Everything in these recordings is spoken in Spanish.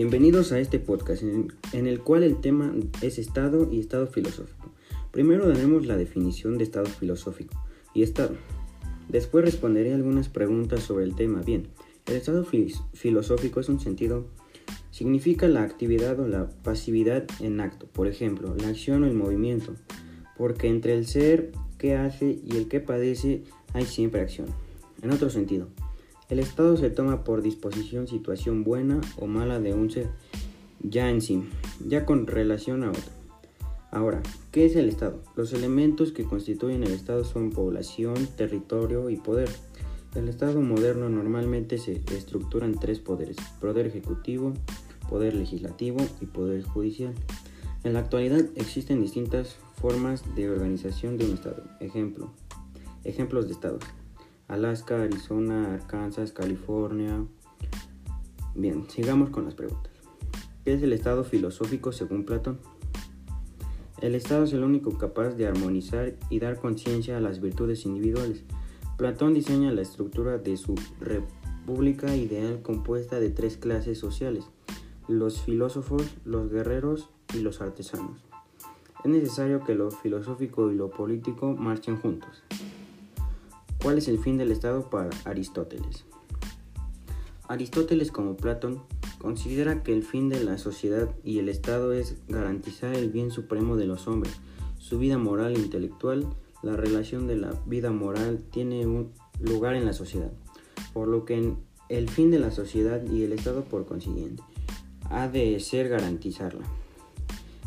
Bienvenidos a este podcast en, el cual el tema es Estado y Estado filosófico. Primero daremos la definición de Estado filosófico y Estado. Después responderé algunas preguntas sobre el tema. Bien, el Estado filosófico es un sentido, significa la actividad o la pasividad en acto, por ejemplo, la acción o el movimiento, porque entre el ser que hace y el que padece hay siempre acción. En otro sentido, el estado se toma por disposición situación buena o mala de un ser ya en sí, ya con relación a otro. Ahora, ¿qué es el Estado? Los elementos que constituyen el Estado son población, territorio y poder. El Estado moderno normalmente se estructura en tres poderes, poder ejecutivo, poder legislativo y poder judicial. En la actualidad existen distintas formas de organización de un Estado. Ejemplo, ejemplos de Estados. Alaska, Arizona, Arkansas, California. Bien, sigamos con las preguntas. ¿Qué es el estado filosófico según Platón? El estado es el único capaz de armonizar y dar conciencia a las virtudes individuales. Platón diseña la estructura de su república ideal compuesta de tres clases sociales, los filósofos, los guerreros y los artesanos. Es necesario que lo filosófico y lo político marchen juntos. ¿Cuál es el fin del Estado para Aristóteles? Aristóteles, como Platón, considera que el fin de la sociedad y el Estado es garantizar el bien supremo de los hombres, su vida moral e intelectual. La relación de la vida moral tiene un lugar en la sociedad, por lo que el fin de la sociedad y el Estado, por consiguiente, ha de ser garantizarla.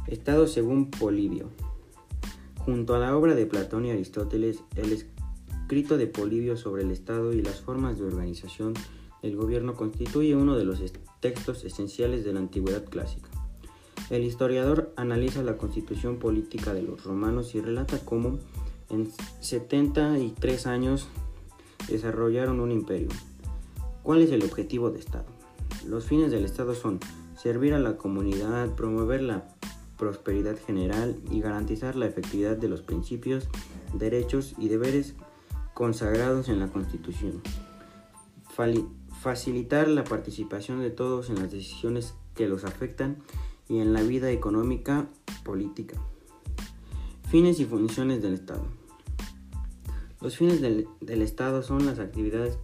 Estado según Polibio. Junto a la obra de Platón y Aristóteles, el escrito de Polibio sobre el Estado y las formas de organización del gobierno constituye uno de los textos esenciales de la antigüedad clásica. El historiador analiza la constitución política de los romanos y relata cómo en 73 años desarrollaron un imperio. ¿Cuál es el objetivo de Estado? Los fines del Estado son servir a la comunidad, promover la prosperidad general y garantizar la efectividad de los principios, derechos y deberes consagrados en la Constitución. Facilitar la participación de todos en las decisiones que los afectan y en la vida económica política. Fines y funciones del Estado. Los fines del, del Estado son las actividades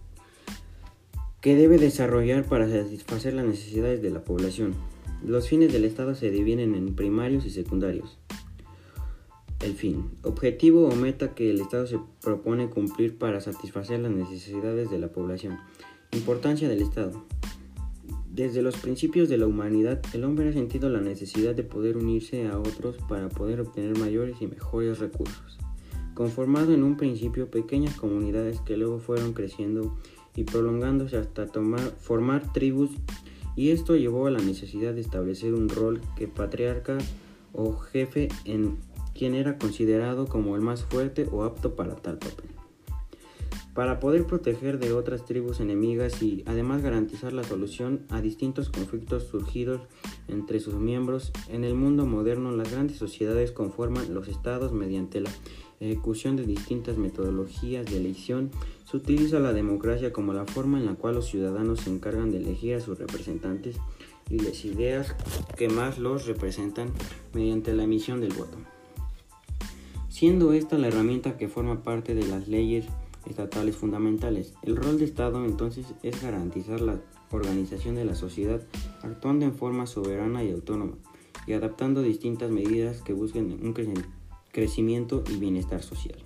que debe desarrollar para satisfacer las necesidades de la población. Los fines del Estado se dividen en primarios y secundarios. Fin. Objetivo o meta que el Estado se propone cumplir para satisfacer las necesidades de la población. Importancia del Estado. Desde los principios de la humanidad, el hombre ha sentido la necesidad de poder unirse a otros para poder obtener mayores y mejores recursos. Conformado en un principio pequeñas comunidades que luego fueron creciendo y prolongándose hasta tomar, formar tribus, y esto llevó a la necesidad de establecer un rol que patriarca o jefe en quien era considerado como el más fuerte o apto para tal papel. Para poder proteger de otras tribus enemigas y además garantizar la solución a distintos conflictos surgidos entre sus miembros, en el mundo moderno las grandes sociedades conforman los estados mediante la ejecución de distintas metodologías de elección, se utiliza la democracia como la forma en la cual los ciudadanos se encargan de elegir a sus representantes y las ideas que más los representan mediante la emisión del voto siendo esta la herramienta que forma parte de las leyes estatales fundamentales. El rol de Estado entonces es garantizar la organización de la sociedad actuando en forma soberana y autónoma y adaptando distintas medidas que busquen un crecimiento y bienestar social.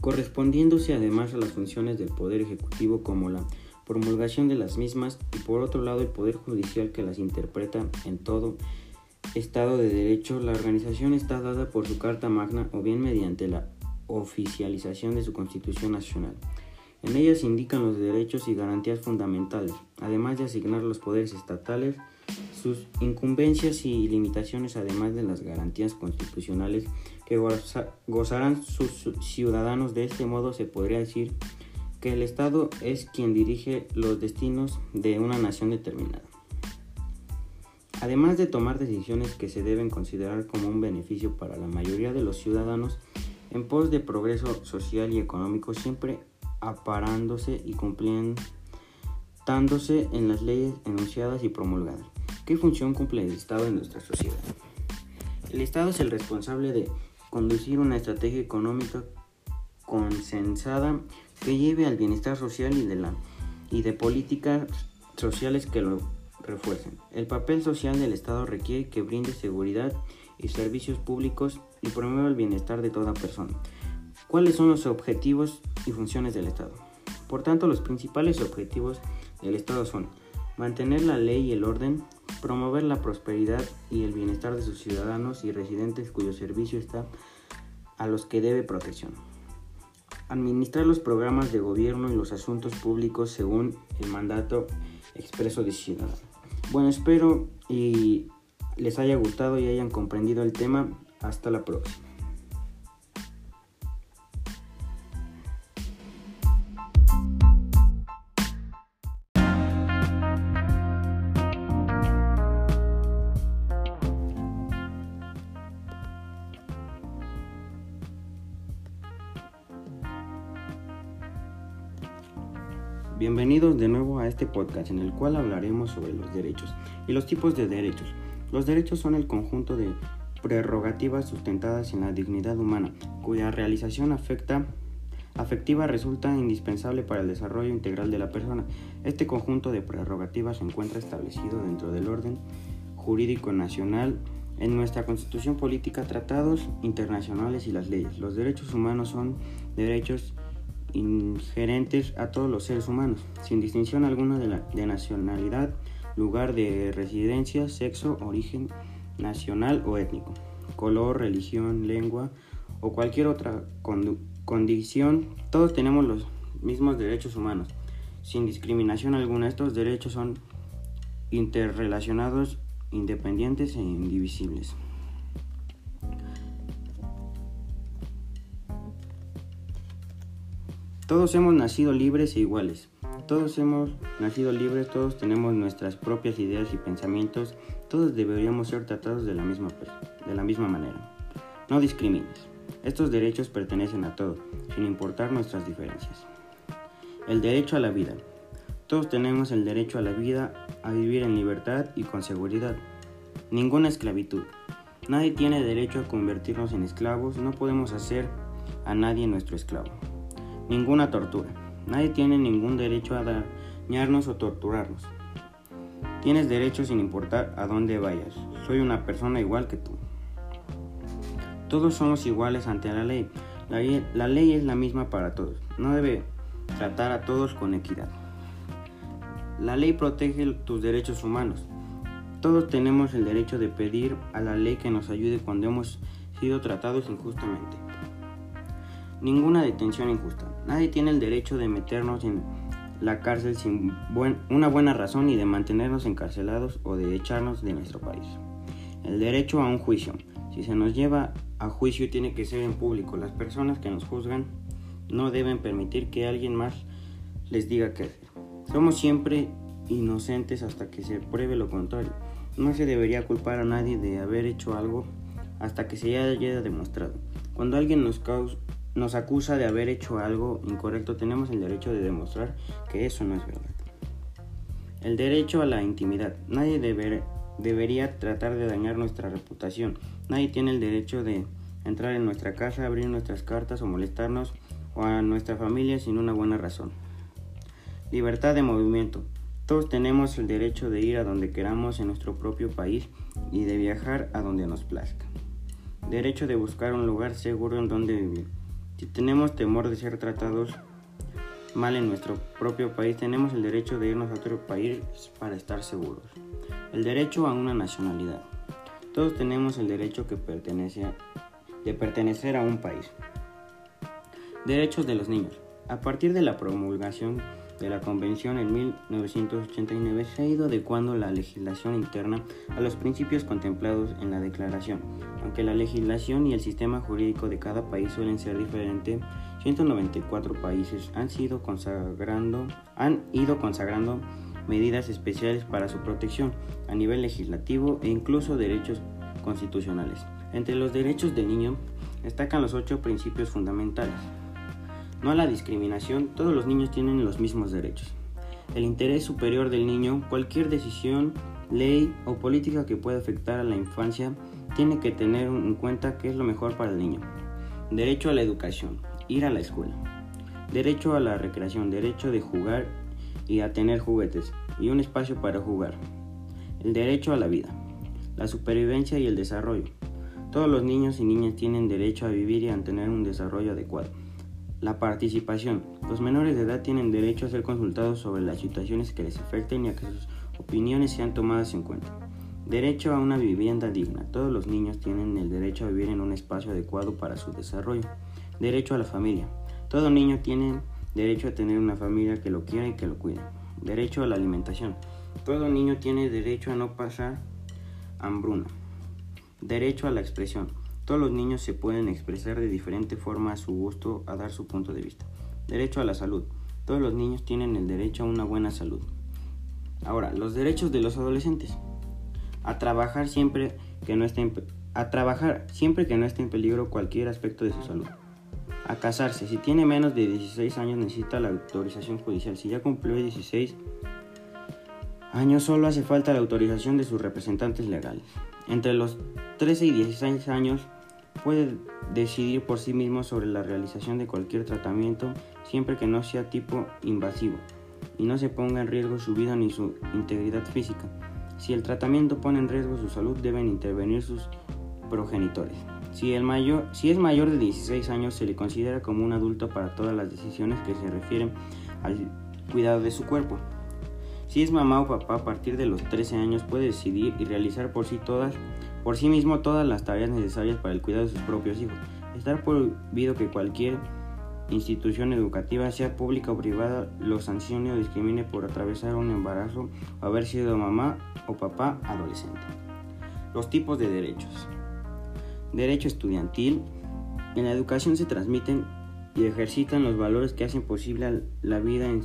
Correspondiéndose además a las funciones del Poder Ejecutivo como la promulgación de las mismas y por otro lado el Poder Judicial que las interpreta en todo Estado de Derecho, la organización está dada por su Carta Magna o bien mediante la oficialización de su Constitución Nacional. En ella se indican los derechos y garantías fundamentales, además de asignar los poderes estatales, sus incumbencias y limitaciones, además de las garantías constitucionales que gozarán sus ciudadanos. De este modo se podría decir que el Estado es quien dirige los destinos de una nación determinada. Además de tomar decisiones que se deben considerar como un beneficio para la mayoría de los ciudadanos, en pos de progreso social y económico, siempre aparándose y manifestándose en las leyes enunciadas y promulgadas. ¿Qué función cumple el Estado en nuestra sociedad? El Estado es el responsable de conducir una estrategia económica consensada que lleve al bienestar social y de, la, y de políticas sociales que lo refuercen. El papel social del Estado requiere que brinde seguridad y servicios públicos y promueva el bienestar de toda persona. ¿Cuáles son los objetivos y funciones del Estado? Por tanto, los principales objetivos del Estado son mantener la ley y el orden, promover la prosperidad y el bienestar de sus ciudadanos y residentes cuyo servicio está a los que debe protección. Administrar los programas de gobierno y los asuntos públicos según el mandato expreso de ciudadano. Bueno, espero y les haya gustado y hayan comprendido el tema. Hasta la próxima. Bienvenidos de nuevo a este podcast en el cual hablaremos sobre los derechos y los tipos de derechos. Los derechos son el conjunto de prerrogativas sustentadas en la dignidad humana, cuya realización afecta, afectiva resulta indispensable para el desarrollo integral de la persona. Este conjunto de prerrogativas se encuentra establecido dentro del orden jurídico nacional en nuestra constitución política, tratados internacionales y las leyes. Los derechos humanos son derechos ingerentes a todos los seres humanos, sin distinción alguna de, la, de nacionalidad, lugar de residencia, sexo, origen nacional o étnico, color, religión, lengua o cualquier otra condición. Todos tenemos los mismos derechos humanos, sin discriminación alguna. Estos derechos son interrelacionados, independientes e indivisibles. Todos hemos nacido libres e iguales. Todos hemos nacido libres, todos tenemos nuestras propias ideas y pensamientos, todos deberíamos ser tratados de la misma, de la misma manera. No discrimines. Estos derechos pertenecen a todos, sin importar nuestras diferencias. El derecho a la vida. Todos tenemos el derecho a la vida, a vivir en libertad y con seguridad. Ninguna esclavitud. Nadie tiene derecho a convertirnos en esclavos, no podemos hacer a nadie nuestro esclavo ninguna tortura. Nadie tiene ningún derecho a dañarnos o torturarnos. Tienes derecho sin importar a dónde vayas. Soy una persona igual que tú. Todos somos iguales ante la ley. La, ley es la misma para todos. No debe tratar a todos con equidad. La ley protege tus derechos humanos. Todos tenemos el derecho de pedir a la ley que nos ayude cuando hemos sido tratados injustamente. Ninguna detención injusta. Nadie tiene el derecho de meternos en la cárcel sin una buena razón y de mantenernos encarcelados o de echarnos de nuestro país. El derecho a un juicio. Si se nos lleva a juicio tiene que ser en público. Las personas que nos juzgan no deben permitir que alguien más les diga qué hacer. Somos siempre inocentes hasta que se pruebe lo contrario. No se debería culpar a nadie de haber hecho algo hasta que se haya demostrado. Cuando alguien nos, causa, nos acusa de haber hecho algo incorrecto, tenemos el derecho de demostrar que eso no es verdad. El derecho a la intimidad. Nadie debería tratar de dañar nuestra reputación. Nadie tiene el derecho de entrar en nuestra casa, abrir nuestras cartas o molestarnos o a nuestra familia sin una buena razón. Libertad de movimiento. Todos tenemos el derecho de ir a donde queramos en nuestro propio país y de viajar a donde nos plazca. Derecho de buscar un lugar seguro en donde vivir. Si tenemos temor de ser tratados mal en nuestro propio país, tenemos el derecho de irnos a otro país para estar seguros. El derecho a una nacionalidad. Todos tenemos el derecho de pertenecer a un país. Derechos de los niños. A partir de la promulgación de la Convención en 1989 se ha ido adecuando la legislación interna a los principios contemplados en la Declaración. Aunque la legislación y el sistema jurídico de cada país suelen ser diferentes, 194 países han, sido consagrando, han ido consagrando medidas especiales para su protección a nivel legislativo e incluso derechos constitucionales. Entre los derechos del niño destacan los ocho principios fundamentales no a la discriminación, todos los niños tienen los mismos derechos. el interés superior del niño, cualquier decisión, ley o política que pueda afectar a la infancia tiene que tener en cuenta qué es lo mejor para el niño. Derecho a la educación, ir a la escuela. Derecho a la recreación, derecho de jugar y a tener juguetes y un espacio para jugar. El derecho a la vida, la supervivencia y el desarrollo. Todos los niños y niñas tienen derecho a vivir y a tener un desarrollo adecuado. La participación. Los menores de edad tienen derecho a ser consultados sobre las situaciones que les afecten y a que sus opiniones sean tomadas en cuenta. Derecho a una vivienda digna. Todos los niños tienen el derecho a vivir en un espacio adecuado para su desarrollo. Derecho a la familia. Todo niño tiene derecho a tener una familia que lo quiera y que lo cuide. Derecho a la alimentación. Todo niño tiene derecho a no pasar hambruna. Derecho a la expresión. Todos los niños se pueden expresar de diferente forma a su gusto a dar su punto de vista. Derecho a la salud. Todos los niños tienen el derecho a una buena salud. Ahora, los derechos de los adolescentes. A trabajar siempre que no esté en, a trabajar siempre que no esté en peligro cualquier aspecto de su salud. A casarse. Si tiene menos de 16 años necesita la autorización judicial. Si ya cumplió 16 años solo hace falta la autorización de sus representantes legales. Entre los 13 y 16 años puede decidir por sí mismo sobre la realización de cualquier tratamiento siempre que no sea tipo invasivo y no se ponga en riesgo su vida ni su integridad física. Si el tratamiento pone en riesgo su salud deben intervenir sus progenitores. Si, si es mayor de 16 años se le considera como un adulto para todas las decisiones que se refieren al cuidado de su cuerpo. Si es mamá o papá a partir de los 13 años puede decidir y realizar por sí todas, por sí mismo todas las tareas necesarias para el cuidado de sus propios hijos. Estar prohibido que cualquier institución educativa, sea pública o privada, lo sancione o discrimine por atravesar un embarazo o haber sido mamá o papá adolescente. Los tipos de derechos. Derecho estudiantil. En la educación se transmiten y ejercitan los valores que hacen posible la vida en,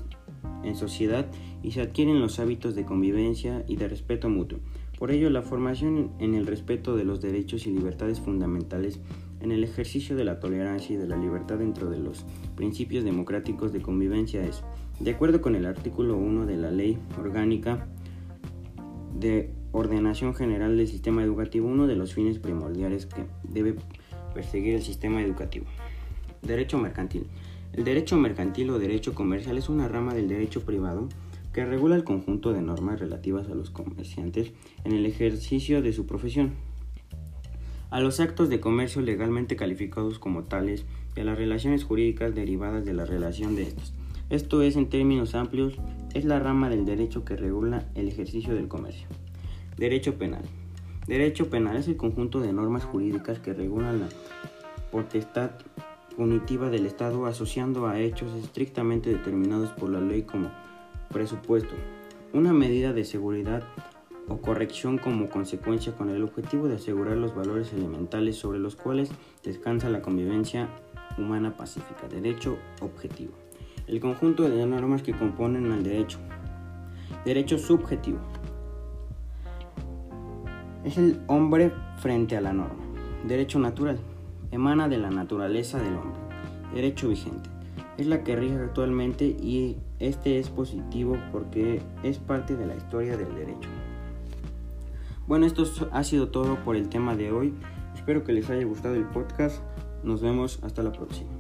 en sociedad y se adquieren los hábitos de convivencia y de respeto mutuo. Por ello, la formación en el respeto de los derechos y libertades fundamentales, en el ejercicio de la tolerancia y de la libertad dentro de los principios democráticos de convivencia es, de acuerdo con el artículo 1 de la Ley Orgánica de Ordenación General del Sistema Educativo, uno de los fines primordiales que debe perseguir el sistema educativo. Derecho mercantil. El derecho mercantil o derecho comercial es una rama del derecho privado que regula el conjunto de normas relativas a los comerciantes en el ejercicio de su profesión, a los actos de comercio legalmente calificados como tales y a las relaciones jurídicas derivadas de la relación de estos. Esto es, en términos amplios, es la rama del derecho que regula el ejercicio del comercio. Derecho penal. Derecho penal es el conjunto de normas jurídicas que regulan la potestad punitiva del Estado asociando a hechos estrictamente determinados por la ley como Presupuesto. Una medida de seguridad o corrección como consecuencia con el objetivo de asegurar los valores elementales sobre los cuales descansa la convivencia humana pacífica. Derecho objetivo. El conjunto de normas que componen al derecho. Derecho subjetivo. Es el hombre frente a la norma. Derecho natural. Emana de la naturaleza del hombre. Derecho vigente es la que rige actualmente y este es positivo porque es parte de la historia del derecho. Bueno, esto ha sido todo por el tema de hoy. Espero que les haya gustado el podcast. Nos vemos hasta la próxima.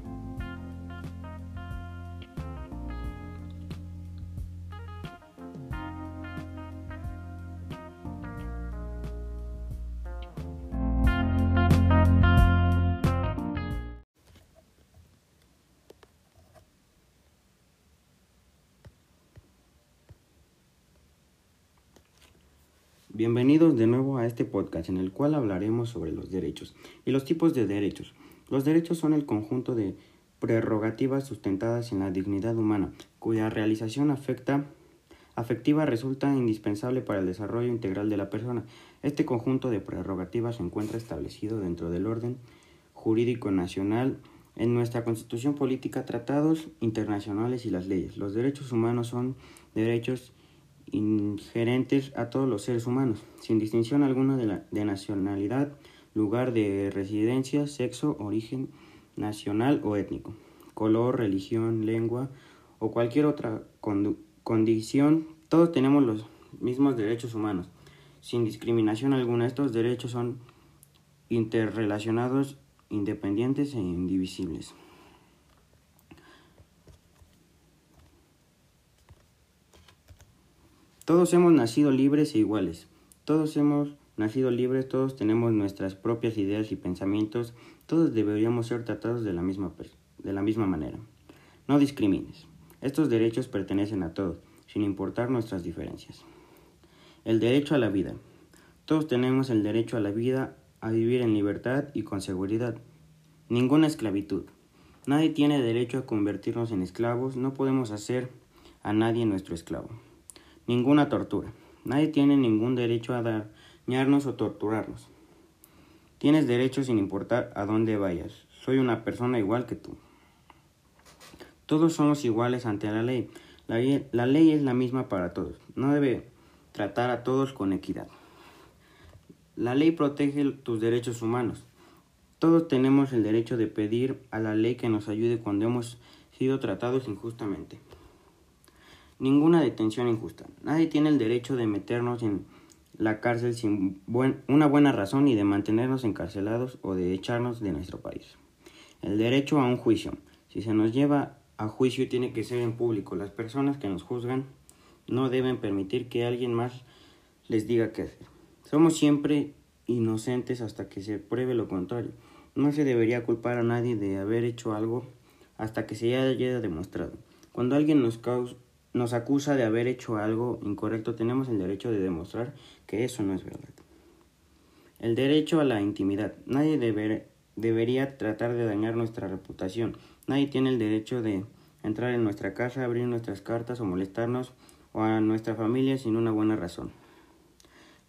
Bienvenidos de nuevo a este podcast en el cual hablaremos sobre los derechos y los tipos de derechos. Los derechos son el conjunto de prerrogativas sustentadas en la dignidad humana, cuya realización afecta, afectiva resulta indispensable para el desarrollo integral de la persona. Este conjunto de prerrogativas se encuentra establecido dentro del orden jurídico nacional en nuestra constitución política, tratados internacionales y las leyes. Los derechos humanos son derechos ingerentes a todos los seres humanos, sin distinción alguna de, la, de nacionalidad, lugar de residencia, sexo, origen nacional o étnico, color, religión, lengua o cualquier otra condición, todos tenemos los mismos derechos humanos, sin discriminación alguna. Estos derechos son interrelacionados, independientes e indivisibles. Todos hemos nacido libres e iguales. Todos hemos nacido libres, todos tenemos nuestras propias ideas y pensamientos, todos deberíamos ser tratados de la misma, de la misma manera. No discrimines. Estos derechos pertenecen a todos, sin importar nuestras diferencias. El derecho a la vida. Todos tenemos el derecho a la vida, a vivir en libertad y con seguridad. Ninguna esclavitud. Nadie tiene derecho a convertirnos en esclavos, no podemos hacer a nadie nuestro esclavo ninguna tortura. Nadie tiene ningún derecho a dañarnos o torturarnos. Tienes derecho sin importar a dónde vayas. Soy una persona igual que tú. Todos somos iguales ante la ley. La, la ley es la misma para todos. No debe tratar a todos con equidad. La ley protege tus derechos humanos. Todos tenemos el derecho de pedir a la ley que nos ayude cuando hemos sido tratados injustamente. Ninguna detención injusta. Nadie tiene el derecho de meternos en la cárcel sin una buena razón y de mantenernos encarcelados o de echarnos de nuestro país. El derecho a un juicio. Si se nos lleva a juicio tiene que ser en público. Las personas que nos juzgan no deben permitir que alguien más les diga qué hacer. Somos siempre inocentes hasta que se pruebe lo contrario. No se debería culpar a nadie de haber hecho algo hasta que se haya demostrado. Cuando alguien nos causa nos acusa de haber hecho algo incorrecto, tenemos el derecho de demostrar que eso no es verdad. El derecho a la intimidad. Nadie debería tratar de dañar nuestra reputación. Nadie tiene el derecho de entrar en nuestra casa, abrir nuestras cartas o molestarnos o a nuestra familia sin una buena razón.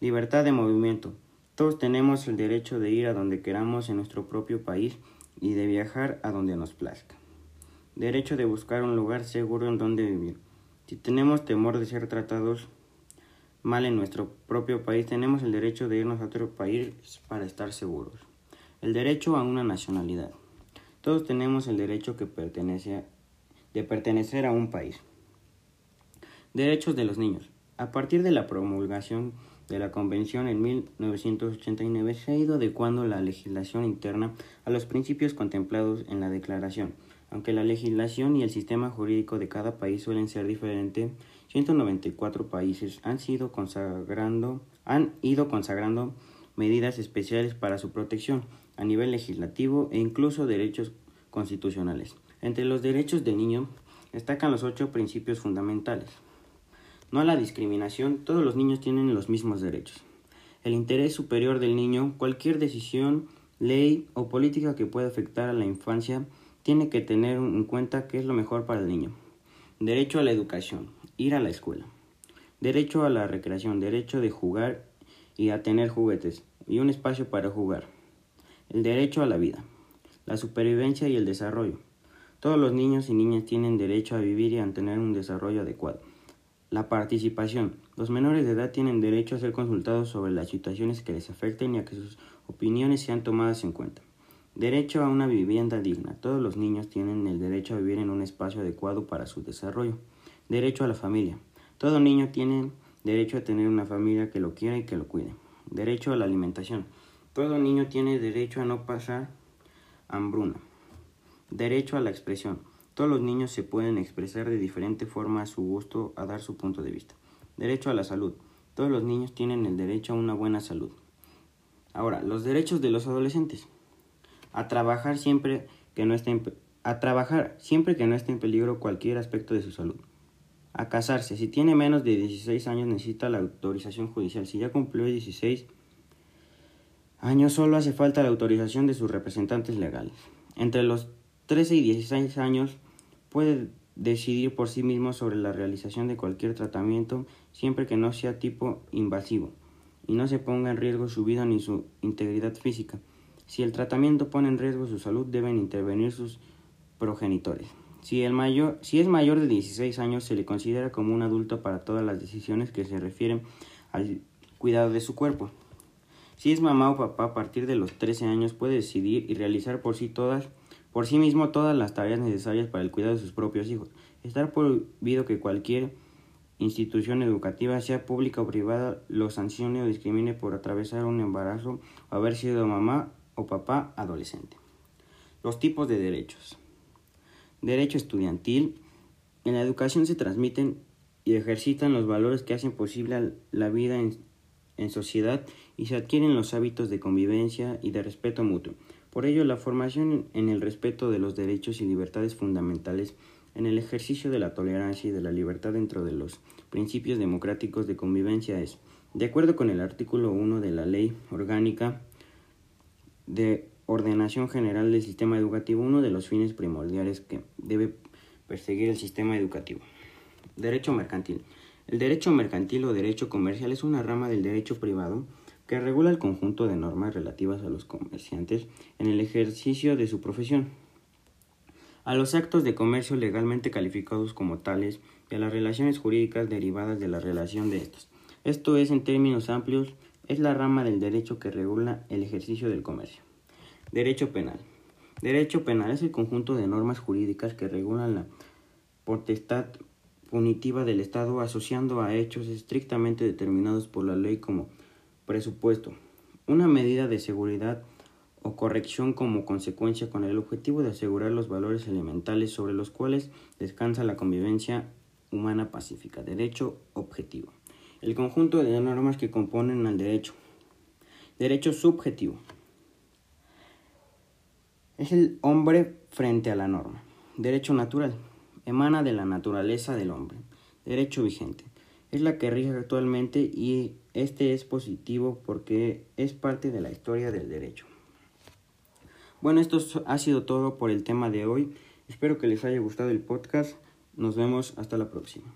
Libertad de movimiento. Todos tenemos el derecho de ir a donde queramos en nuestro propio país y de viajar a donde nos plazca. Derecho de buscar un lugar seguro en donde vivir. Si tenemos temor de ser tratados mal en nuestro propio país, tenemos el derecho de irnos a otro país para estar seguros. El derecho a una nacionalidad. Todos tenemos el derecho de pertenecer a un país. Derechos de los niños. A partir de la promulgación de la Convención en 1989 se ha ido adecuando la legislación interna a los principios contemplados en la Declaración aunque la legislación y el sistema jurídico de cada país suelen ser diferentes, 194 países han, sido consagrando, han ido consagrando medidas especiales para su protección a nivel legislativo e incluso derechos constitucionales. Entre los derechos del niño destacan los ocho principios fundamentales. No a la discriminación, todos los niños tienen los mismos derechos. El interés superior del niño, cualquier decisión, ley o política que pueda afectar a la infancia tiene que tener en cuenta qué es lo mejor para el niño. Derecho a la educación, ir a la escuela. Derecho a la recreación, derecho de jugar y a tener juguetes y un espacio para jugar. El derecho a la vida, la supervivencia y el desarrollo. Todos los niños y niñas tienen derecho a vivir y a tener un desarrollo adecuado. La participación. Los menores de edad tienen derecho a ser consultados sobre las situaciones que les afecten y a que sus opiniones sean tomadas en cuenta. Derecho a una vivienda digna. Todos los niños tienen el derecho a vivir en un espacio adecuado para su desarrollo. Derecho a la familia. Todo niño tiene derecho a tener una familia que lo quiera y que lo cuide. Derecho a la alimentación. Todo niño tiene derecho a no pasar hambruna. Derecho a la expresión. Todos los niños se pueden expresar de diferente forma a su gusto, a dar su punto de vista. Derecho a la salud. Todos los niños tienen el derecho a una buena salud. Ahora, los derechos de los adolescentes a trabajar siempre que no esté en, a trabajar siempre que no esté en peligro cualquier aspecto de su salud. A casarse. Si tiene menos de 16 años necesita la autorización judicial. Si ya cumplió 16 años solo hace falta la autorización de sus representantes legales. Entre los 13 y 16 años puede decidir por sí mismo sobre la realización de cualquier tratamiento siempre que no sea tipo invasivo y no se ponga en riesgo su vida ni su integridad física. Si el tratamiento pone en riesgo su salud, deben intervenir sus progenitores. Si, el mayor, si es mayor de 16 años, se le considera como un adulto para todas las decisiones que se refieren al cuidado de su cuerpo. Si es mamá o papá, a partir de los 13 años puede decidir y realizar por sí todas, por sí mismo todas las tareas necesarias para el cuidado de sus propios hijos. Estar prohibido que cualquier institución educativa, sea pública o privada, lo sancione o discrimine por atravesar un embarazo o haber sido mamá o papá adolescente. Los tipos de derechos. Derecho estudiantil. En la educación se transmiten y ejercitan los valores que hacen posible la vida en, en sociedad y se adquieren los hábitos de convivencia y de respeto mutuo. Por ello, la formación en el respeto de los derechos y libertades fundamentales en el ejercicio de la tolerancia y de la libertad dentro de los principios democráticos de convivencia es, de acuerdo con el artículo 1 de la Ley Orgánica de Ordenación General del Sistema Educativo, uno de los fines primordiales que debe perseguir el sistema educativo. Derecho mercantil. El derecho mercantil o derecho comercial es una rama del derecho privado que regula el conjunto de normas relativas a los comerciantes en el ejercicio de su profesión a los actos de comercio legalmente calificados como tales y a las relaciones jurídicas derivadas de la relación de estos. Esto es, en términos amplios, es la rama del derecho que regula el ejercicio del comercio. Derecho penal. Derecho penal es el conjunto de normas jurídicas que regulan la potestad punitiva del Estado asociando a hechos estrictamente determinados por la ley como presupuesto, una medida de seguridad o corrección como consecuencia con el objetivo de asegurar los valores elementales sobre los cuales descansa la convivencia humana pacífica, derecho objetivo. El conjunto de normas que componen al derecho. Derecho subjetivo. Es el hombre frente a la norma. Derecho natural. Emana de la naturaleza del hombre. Derecho vigente. Es la que rige actualmente y este es positivo porque es parte de la historia del derecho. Bueno, esto ha sido todo por el tema de hoy. Espero que les haya gustado el podcast. Nos vemos hasta la próxima.